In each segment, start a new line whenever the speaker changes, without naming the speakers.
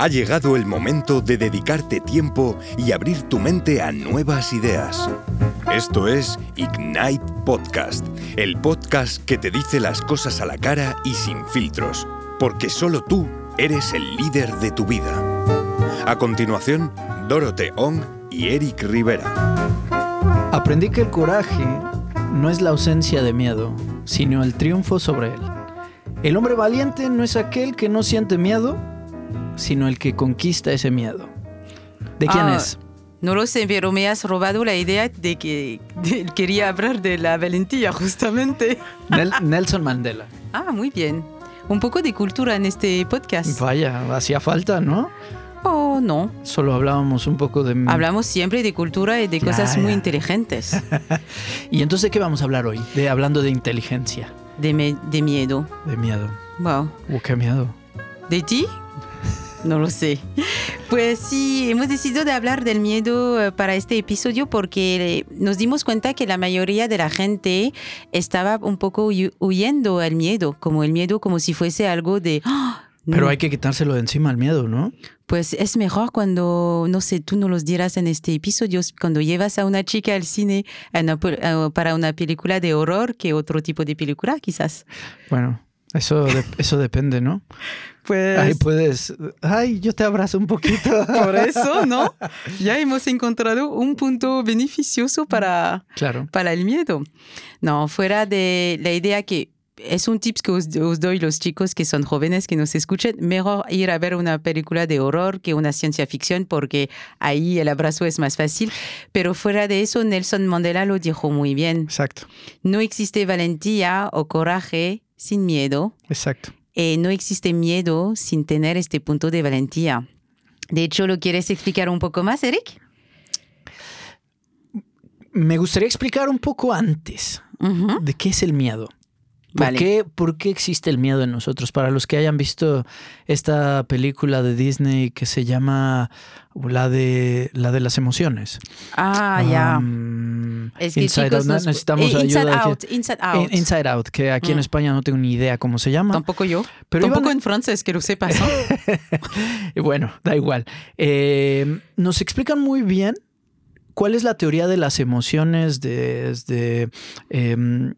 Ha llegado el momento de dedicarte tiempo y abrir tu mente a nuevas ideas. Esto es Ignite Podcast, el podcast que te dice las cosas a la cara y sin filtros, porque solo tú eres el líder de tu vida. A continuación, Dorote Ong y Eric Rivera.
Aprendí que el coraje no es la ausencia de miedo, sino el triunfo sobre él. El hombre valiente no es aquel que no siente miedo, sino el que conquista ese miedo. ¿De quién
Ah,
es?
No lo sé, pero me has robado la idea de que de- quería hablar de la valentía, justamente.
Nel- Nelson Mandela.
Ah, muy bien. Un poco de cultura en este podcast.
Vaya, hacía falta, ¿no?
Oh, no.
Solo hablábamos un poco de...
Hablamos siempre de cultura y de cosas muy inteligentes.
¿Y entonces de qué vamos a hablar hoy? De hablando de inteligencia,
De, me- de miedo.
de miedo.
Wow.
Uh, qué miedo.
¿De ti? No lo sé. Pues sí, hemos decidido de hablar del miedo eh, para este episodio porque eh, nos dimos cuenta que la mayoría de la gente estaba un poco hu- huyendo al miedo, como el miedo como si fuese algo de... "Ah,
Pero
no".
hay que quitárselo de encima el miedo, ¿no?
Pues es mejor cuando, no sé, tú no los dirás en este episodio, cuando llevas a una chica al cine a una pel- a- para una película de horror que otro tipo de película, quizás.
Bueno, eso, de- eso depende, ¿no?
Pues...
Ahí puedes... Ay, yo te abrazo un poquito.
Por eso, ¿no? Ya hemos encontrado un punto beneficioso para,
Claro.
para el miedo. No, fuera de la idea que es un tip que os, os doy los chicos que son jóvenes que nos escuchen, mejor ir a ver una película de horror que una ciencia ficción porque ahí el abrazo es más fácil. Pero fuera de eso, Nelson Mandela lo dijo muy bien.
Exacto,
No existe valentía o coraje sin miedo.
exacto.
Eh, no existe miedo sin tener este punto de valentía. De hecho, ¿lo quieres explicar un poco más, Eric?
Me gustaría explicar un poco antes de qué es el miedo. ¿Por,
Vale.
qué, ¿Por qué existe el miedo en nosotros? Para los que hayan visto esta película de Disney que se llama la de, la de las emociones.
Ah, ya.
Um,
Es que
Inside Out.
Nos-
Necesitamos
Eh, Inside
ayuda.
Out, Inside Out.
In- Inside Out, que aquí en
Mm.
España no tengo ni idea cómo se llama.
Tampoco yo.
Pero
Tampoco en francés, que lo sepas. ¿no?
Bueno, da igual. Eh, nos explican muy bien cuál es la teoría de las emociones desde, em,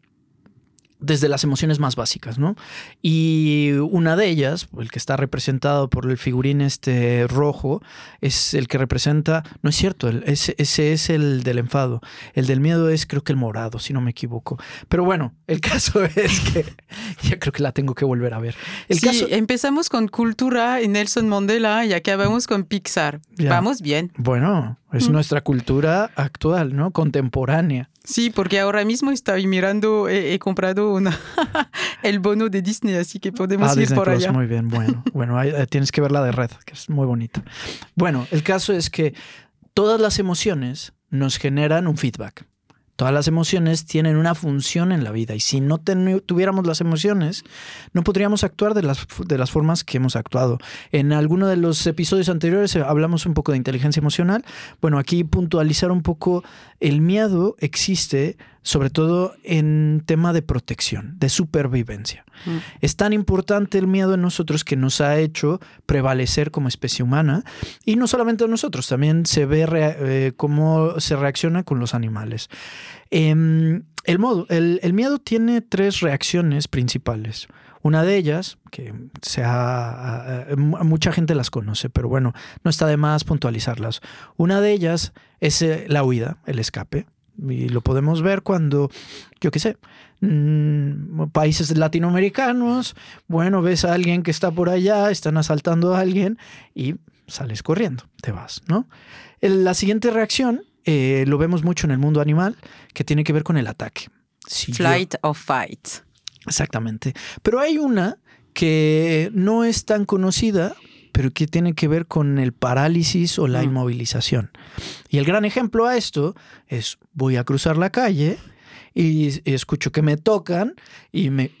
desde las emociones más básicas, ¿no? Y una de ellas, el que está representado por el figurín este rojo, es el que representa, no es cierto, el- ese, ese es el del enfado. El del miedo es creo que el morado, si no me equivoco. Pero bueno, el caso es que ya creo que la tengo que volver a ver. El
sí,
caso,
empezamos con cultura y Nelson Mandela y acabamos con Pixar.
Ya.
Vamos bien.
Bueno, es
Mm.
nuestra cultura actual, ¿no? Contemporánea.
Sí, porque ahora mismo estoy mirando, he, he comprado una, el bono de Disney, así que podemos
ah,
ir
Disney
por
Plus,
allá.
muy bien, bueno. Bueno, ahí, eh, tienes que ver la de Red, que es muy bonita. Bueno, el caso es que todas las emociones nos generan un feedback. Todas las emociones tienen una función en la vida y si no tuviéramos las emociones, no podríamos actuar de las, de las formas que hemos actuado. En alguno de los episodios anteriores eh, hablamos un poco de inteligencia emocional. Bueno, aquí puntualizar un poco, el miedo existe sobre todo en tema de protección, de supervivencia.
Mm.
Es tan importante el miedo en nosotros que nos ha hecho prevalecer como especie humana y no solamente en nosotros, también se ve eh, cómo se reacciona con los animales. Em, el, modo, el, el miedo tiene tres reacciones principales. Una de ellas, que se ha- eh, mu- mucha gente las conoce, pero bueno, no está de más puntualizarlas. Una de ellas es eh, la huida, el escape. Y lo podemos ver cuando, yo qué sé, mm, países latinoamericanos, bueno, ves a alguien que está por allá, están asaltando a alguien y sales corriendo, te vas, ¿no? La siguiente reacción eh, lo vemos mucho en el mundo animal, que tiene que ver con el ataque. Si yo-
Flight or fight.
Exactamente. Pero hay una que no es tan conocida, pero que tiene que ver con el parálisis o la
Mm.
inmovilización. Y el gran ejemplo a esto es voy a cruzar la calle y, y escucho que me tocan y me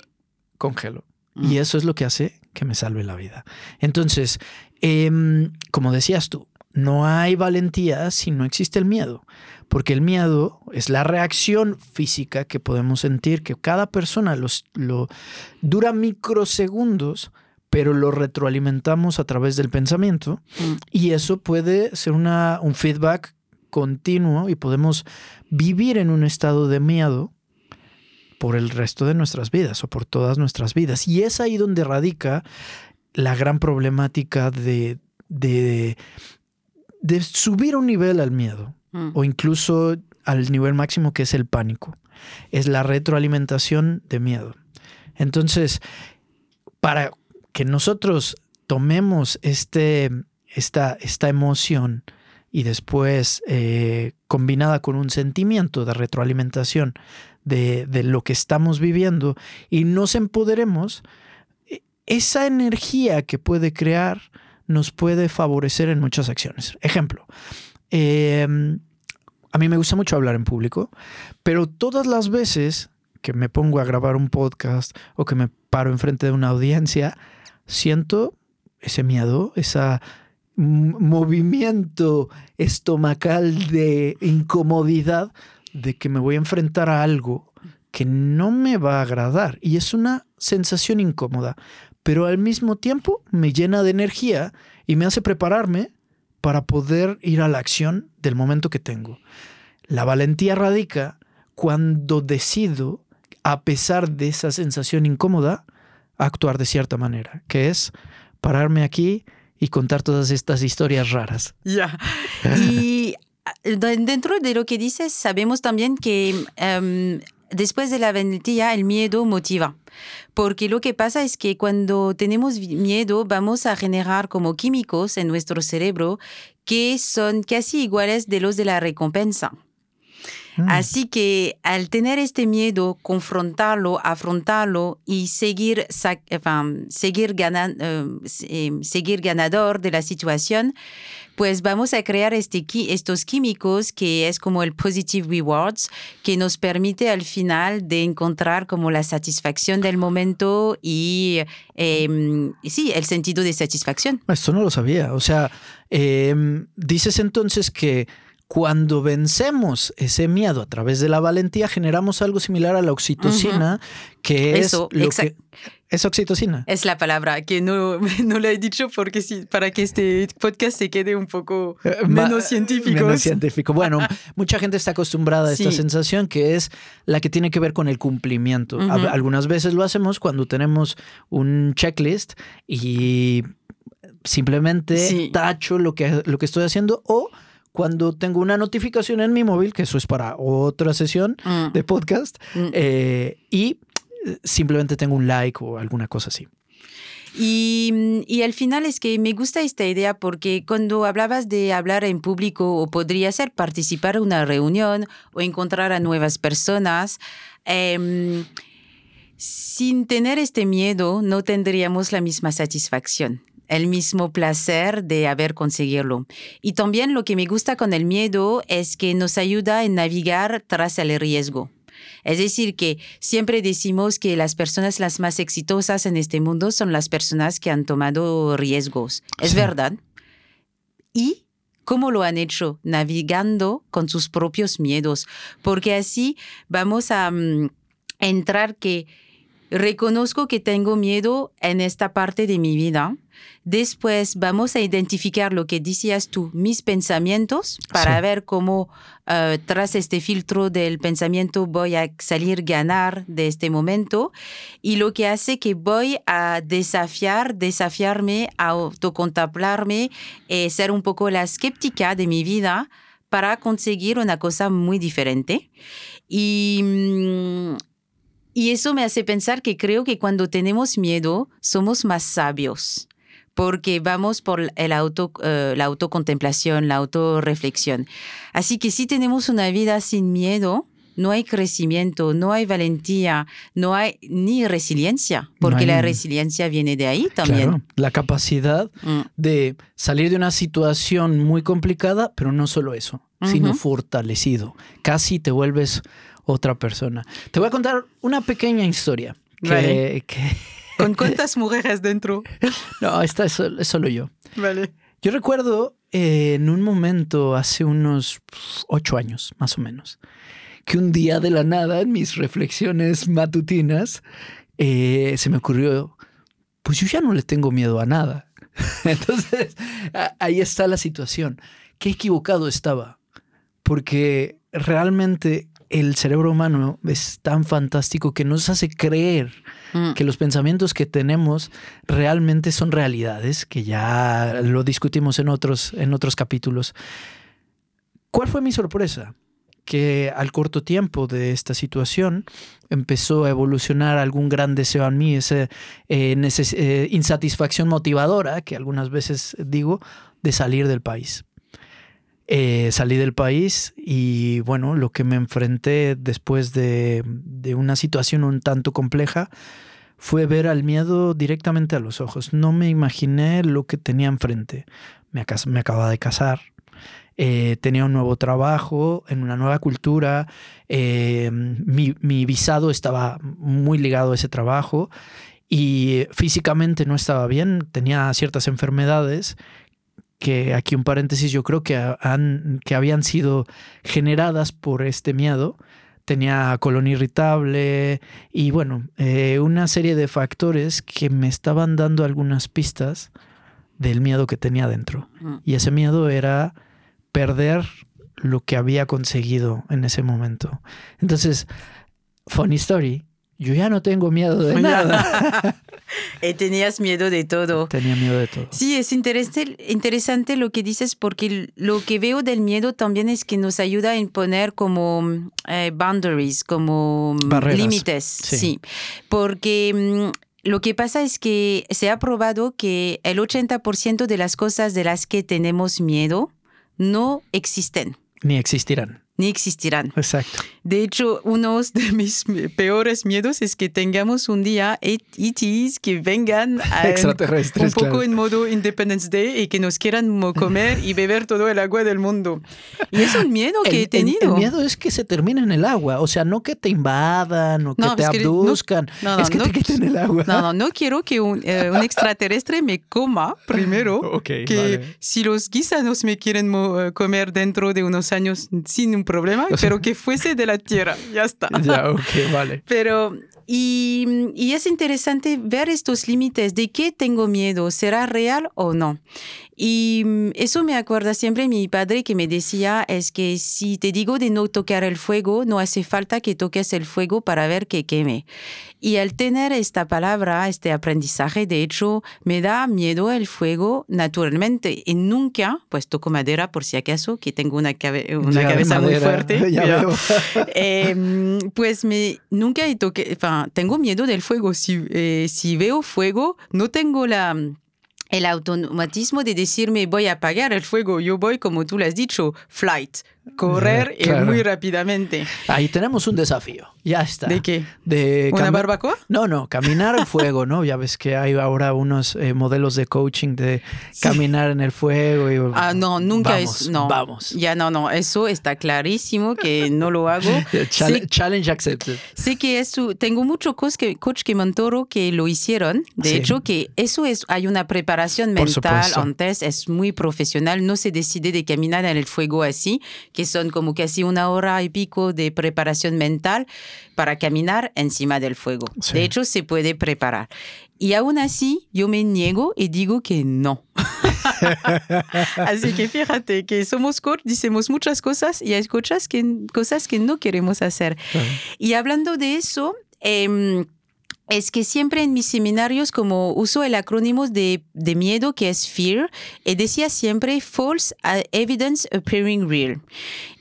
congelo.
Mm.
Y eso es lo que hace que me salve la vida. Entonces, em, como decías tú, no hay valentía si no existe el miedo, porque el miedo es la reacción física que podemos sentir, que cada persona los, lo dura microsegundos, pero lo retroalimentamos a través del pensamiento
Mm.
y eso puede ser una, un feedback continuo y podemos vivir en un estado de miedo por el resto de nuestras vidas o por todas nuestras vidas. Y es ahí donde radica la gran problemática de, de, de subir un nivel al miedo
Mm.
o incluso al nivel máximo que es el pánico. Es la retroalimentación de miedo. Entonces, para que nosotros tomemos este, esta, esta emoción y después eh, combinada con un sentimiento de retroalimentación de, de lo que estamos viviendo y nos empoderemos, e- esa energía que puede crear nos puede favorecer en muchas acciones. Ejemplo, eh, a mí me gusta mucho hablar en público, pero todas las veces que me pongo a grabar un podcast o que me paro enfrente de una audiencia, siento ese miedo, ese movimiento estomacal de incomodidad de que me voy a enfrentar a algo que no me va a agradar. Y es una sensación incómoda, pero al mismo tiempo me llena de energía y me hace prepararme para poder ir a la acción del momento que tengo. La valentía radica cuando decido, a pesar de esa sensación incómoda, actuar de cierta manera, que es pararme aquí y contar todas estas historias raras.
Ya. Y eh, dentro de lo que dices, sabemos también que em, después de la valentía, el miedo motiva. Porque lo que pasa es que cuando tenemos miedo, vamos a generar como químicos en nuestro cerebro que son casi iguales de los de la recompensa.
Mm.
Así que al tener este miedo, confrontarlo, afrontarlo y seguir, enfin, seguir, ganan- eh, eh, seguir ganador de la situación, pues vamos a crear este, estos químicos que es como el positive rewards, que nos permite al final de encontrar como la satisfacción del momento y eh, sí, el sentido de satisfacción.
Esto no lo sabía. O sea, em, dices entonces que cuando vencemos ese miedo a través de la valentía, generamos algo similar a la oxitocina, que es
Eso,
lo que es oxitocina.
Es la palabra que no, no la he dicho porque sí, para que este podcast se quede un poco
Eh,
menos científico.
Menos científico. Bueno, mucha gente está acostumbrada a esta
Sí.
sensación que es la que tiene que ver con el cumplimiento. Algunas veces lo hacemos cuando tenemos un checklist y simplemente
Sí.
tacho lo que, lo que estoy haciendo o cuando tengo una notificación en mi móvil, que eso es para otra sesión
Mm,
de podcast,
mm.
eh, y eh, simplemente tengo un like o alguna cosa así.
Y, y al final es que me gusta esta idea porque cuando hablabas de hablar en público o podría ser participar en una reunión o encontrar a nuevas personas, em, sin tener este miedo no tendríamos la misma satisfacción el mismo placer de haber conseguido. Y también lo que me gusta con el miedo es que nos ayuda a navegar tras el riesgo. Es decir, que siempre decimos que las personas las más exitosas en este mundo son las personas que han tomado riesgos. Es
Sí.
verdad. ¿Y cómo lo han hecho? Navegando con sus propios miedos. Porque así vamos a mm, entrar que reconozco que tengo miedo en esta parte de mi vida. Después vamos a identificar lo que decías tú, mis pensamientos, para
Sí.
ver cómo eh, tras este filtro del pensamiento voy a salir ganar de este momento. Y lo que hace que voy a desafiar, desafiarme, a autocontemplarme, eh, ser un poco la escéptica de mi vida para conseguir una cosa muy diferente. Y, mm, y eso me hace pensar que creo que cuando tenemos miedo somos más sabios porque vamos por el auto, eh, la autocontemplación, la autorreflexión. Así que si tenemos una vida sin miedo, no hay crecimiento, no hay valentía, no hay ni resiliencia, porque
hay-
la resiliencia viene de ahí también.
Claro, la capacidad
Mm,
de salir de una situación muy complicada, pero no solo eso, sino fortalecido. Casi te vuelves otra persona. Te voy a contar una pequeña historia. Que,
Vale.
que-
¿Con cuántas mujeres dentro?
no, esta es, sol- es solo yo.
Vale.
Yo recuerdo eh, en un momento, hace unos ocho años, más o menos, que un día de la nada, en mis reflexiones matutinas, eh, se me ocurrió, pues yo ya no le tengo miedo a nada. Entonces, ahí está la situación. Qué equivocado estaba, porque realmente el cerebro humano es tan fantástico que nos hace creer mm. que los pensamientos que tenemos realmente son realidades, que ya lo discutimos en otros, en otros capítulos. ¿Cuál fue mi sorpresa? Que al corto tiempo de esta situación empezó a evolucionar algún gran deseo en mí, esa eh, eh, insatisfacción motivadora, que algunas veces digo, de salir del país. Eh, salí del país y bueno, lo que me enfrenté después de, una situación un tanto compleja fue ver al miedo directamente a los ojos. No me imaginé lo que tenía enfrente. Me, me acababa de casar, eh, tenía un nuevo trabajo en una nueva cultura, eh, mi, mi, visado estaba muy ligado a ese trabajo y físicamente no estaba bien, tenía ciertas enfermedades que aquí un paréntesis, yo creo que, han, que habían sido generadas por este miedo. Tenía colon irritable y bueno, eh, una serie de factores que me estaban dando algunas pistas del miedo que tenía dentro. Y ese miedo era perder lo que había conseguido en ese momento. Entonces, funny story, yo ya no tengo miedo de nada.
y tenías miedo de todo.
Tenía miedo de todo.
Sí, es interesante lo que dices porque lo que veo del miedo también es que nos ayuda a imponer como eh, boundaries, como límites. Sí. Porque mm, lo que pasa es que se ha probado que el 80% de las cosas de las que tenemos miedo no existen.
Ni existirán
ni existirán.
Exacto.
De hecho, uno de mis peores miedos es que tengamos un día ETs que vengan
Extraterrestres,
un poco en modo Independence Day y que nos quieran comer y beber todo el agua del mundo. Y es un miedo que he tenido.
El, miedo es que se termine en el agua, o sea, no que te invadan o que te abduzcan, no, es que te quiten el agua.
No, no, no quiero que un, eh, extraterrestre me coma primero, que si los guisanos me quieren eh, comer dentro de unos años sin un problema, pero que fuese de la Tierra, ya está.
Ya, ok, vale.
Pero, y, y es interesante ver estos límites de qué tengo miedo, ¿será real o no? Y mm, eso me acuerda siempre mi padre que me decía, es que si te digo de no tocar el fuego, no hace falta que toques el fuego para ver que queme. Y al tener esta palabra, este aprendizaje, de hecho, me da miedo el fuego naturalmente. Y nunca, pues toco madera por si acaso, que tengo una, una cabeza muy fuerte. Em, pues me, nunca he tengo miedo del fuego. Si, eh, si veo fuego, no tengo la el automatismo de decirme voy a apagar el fuego, yo voy, como tú lo has dicho, flight, correr muy rápidamente.
Ahí tenemos un desafío. Ya está.
¿De qué?
De
¿Una barbacoa?
No, no, caminar al fuego, ¿no? Ya ves que hay ahora unos eh, modelos de coaching de caminar en el fuego. Y,
ah, no, nunca
vamos,
es. No.
Vamos.
Ya no, no, eso está clarísimo que no lo hago.
challenge accepted.
Sé que eso, tengo muchos coach que, coach que Montoro que lo hicieron. De hecho, que eso es, hay una preparación mental antes, es muy profesional. No se decide de caminar en el fuego así que son como casi una hora y pico de preparación mental para caminar encima del fuego. De hecho, se puede preparar. Y aún así, yo me niego y digo que no. así que fíjate que somos coach, decimos muchas cosas y hay cosas que, cosas que no queremos hacer. Y hablando de eso, eh, es que siempre en mis seminarios, como uso el acrónimo de, de miedo, que es FEAR, y decía siempre False Evidence Appearing Real.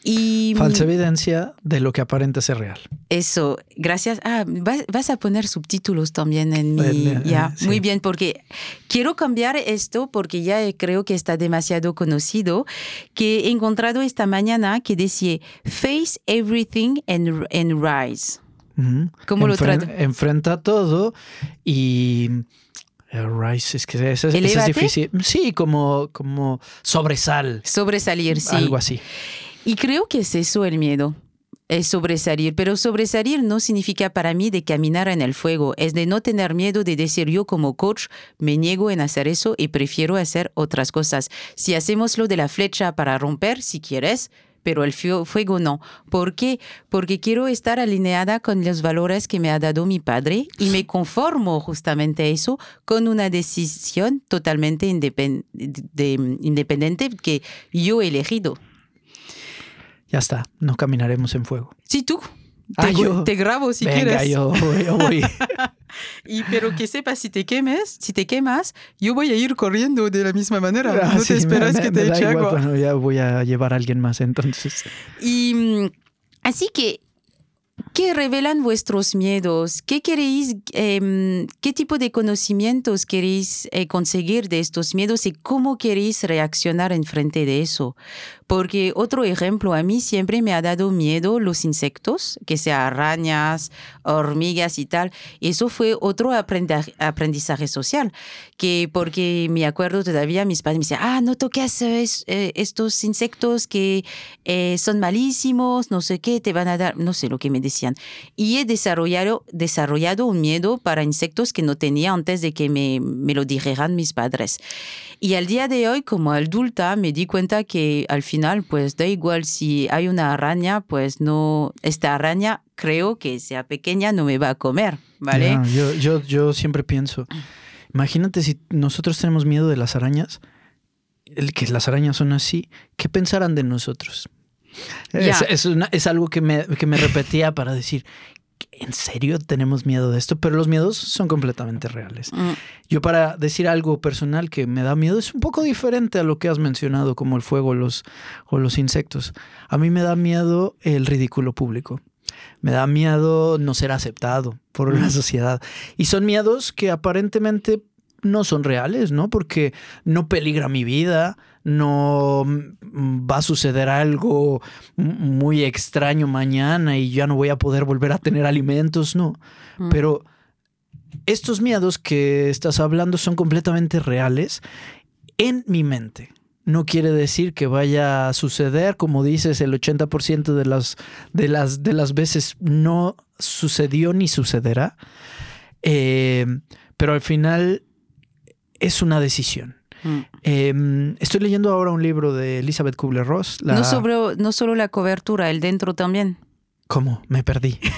Y,
Falsa evidencia de lo que aparenta ser real.
Eso, gracias. Ah, vas, a poner subtítulos también en mi... ya, muy bien, porque quiero cambiar esto porque ya creo que está demasiado conocido, que he encontrado esta mañana que decía Face Everything and, and Rise.
¿Cómo lo Enfrenta todo y... Eh, Rise, es que eso, es difícil. Sí, como, como sobresal.
Sobresalir, sí.
Algo así.
Y creo que es eso el miedo es sobresalir, pero sobresalir no significa para mí de caminar en el fuego, es de no tener miedo de decir yo como coach me niego en hacer eso y prefiero hacer otras cosas. Si hacemos lo de la flecha para romper, si quieres, pero el fuego no. ¿Por qué? Porque quiero estar alineada con los valores que me ha dado mi padre y me conformo justamente eso con una decisión totalmente independiente que yo he elegido.
Ya está, no caminaremos en fuego.
Sí, tú. Te,
Ah,
te grabo si
Venga,
quieres.
yo yo voy.
Y pero que sepas, si te quemes, si te quemas, yo voy a ir corriendo de la misma manera.
Ah,
no
sí,
te esperas
me-
que
me
te eche agua.
Bueno, ya voy a llevar a alguien más entonces.
Y mm, así que, ¿qué revelan vuestros miedos? ¿Qué queréis, em, qué tipo de conocimientos queréis eh, conseguir de estos miedos y cómo queréis reaccionar en frente de eso? Porque otro ejemplo, a mí siempre me ha dado miedo los insectos, que sea arañas, hormigas y tal. Eso fue otro aprendizaje social, que porque me acuerdo todavía, mis padres me decían, ah, no toques eh, es- estos insectos que eh, son malísimos, no sé qué, te van a dar, no sé lo que me decían. Y he desarrollado, un miedo para insectos que no tenía antes de que me lo dijeran mis padres. Y al día de hoy, como adulta, me di cuenta que al final, pues da igual si hay una araña, pues no, esta araña creo que sea pequeña no me va a comer, ¿vale?
Yo, yo, yo siempre pienso, imagínate si nosotros tenemos miedo de las arañas, el que las arañas son así, ¿qué pensarán de nosotros? Es, es una- es algo que me, que me repetía para decir, ¿en serio tenemos miedo de esto? Pero los miedos son completamente reales.
Mm,
Yo para decir algo personal que me da miedo es un poco diferente a lo que has mencionado, como el fuego los, o los insectos. A mí me da miedo el ridículo público. Me da miedo no ser aceptado por la sociedad. Y son miedos que aparentemente no son reales, ¿no? Porque no peligra mi vida, no mm, va a suceder algo muy extraño mañana y ya no voy a poder volver a tener alimentos, no.
mm.
Pero estos miedos que estás hablando son completamente reales en mi mente. No quiere decir que vaya a suceder, como dices, el 80% de las, de, las, de las veces no sucedió ni sucederá. Eh, pero al final es una decisión.
mm.
Eh, estoy leyendo ahora un libro de Elizabeth Kubler-Ross. la-
No, sobre, no solo la cobertura, el dentro también.
¿Cómo? Me perdí.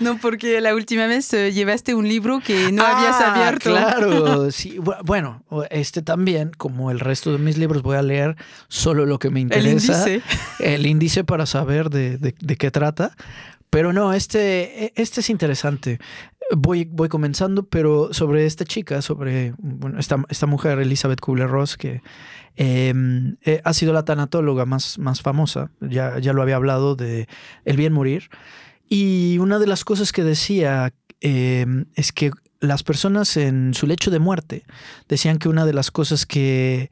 No, porque la última vez eh, llevaste un libro que no habías
Ah,
abierto.
Claro, sí. Bu- Bueno, este también, como el resto de mis libros, voy a leer solo lo que me
El
interesa.
índice.
El índice para saber de, de- de qué trata. Pero no, este, este es interesante. Voy, voy comenzando, pero sobre esta chica, sobre bueno, esta, esta mujer, Elizabeth Kubler-Ross, que eh, eh, ha sido la tanatóloga más, más famosa, ya, ya lo había hablado de El bien morir. Y una de las cosas que decía eh, es que las personas en su lecho de muerte decían que una de las cosas que,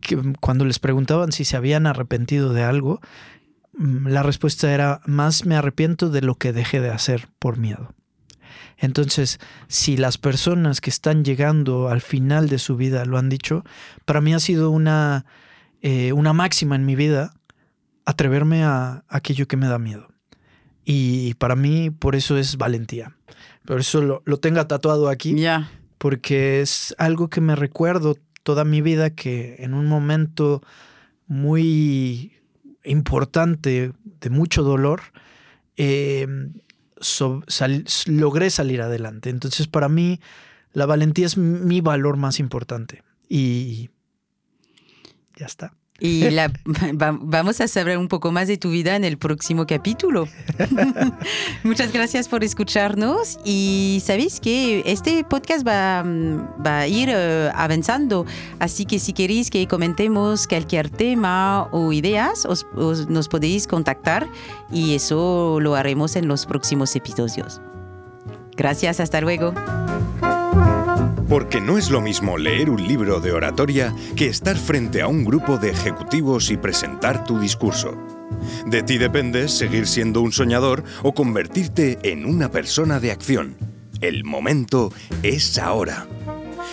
que cuando les preguntaban si se habían arrepentido de algo, mm, la respuesta era más me arrepiento de lo que dejé de hacer por miedo. Entonces, si las personas que están llegando al final de su vida lo han dicho, para mí ha sido una, eh, una máxima en mi vida atreverme a aquello que me da miedo. Y para mí, por eso es valentía. Por eso lo, lo tenga tatuado aquí
Ya.
porque es algo que me recuerdo toda mi vida que en un momento muy importante de mucho dolor eh, logré salir adelante. Entonces para mí la valentía es mi valor más importante y ya está.
Y la, va- vamos a saber un poco más de tu vida en el próximo capítulo. Muchas gracias por escucharnos y sabéis que este podcast va, mm, va a ir eh, avanzando, así que si queréis que comentemos cualquier tema o ideas, os- os- nos podéis contactar y eso lo haremos en los próximos episodios. Gracias, hasta luego.
Porque no es lo mismo leer un libro de oratoria que estar frente a un grupo de ejecutivos y presentar tu discurso. De ti depende seguir siendo un soñador o convertirte en una persona de acción. El momento es ahora.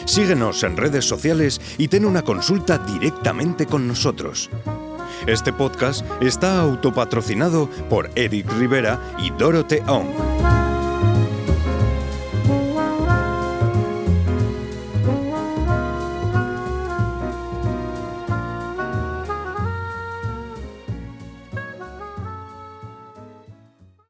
Síguenos en redes sociales y ten una consulta directamente con nosotros. Este podcast está autopatrocinado por Eric Rivera y Dorothea Ong.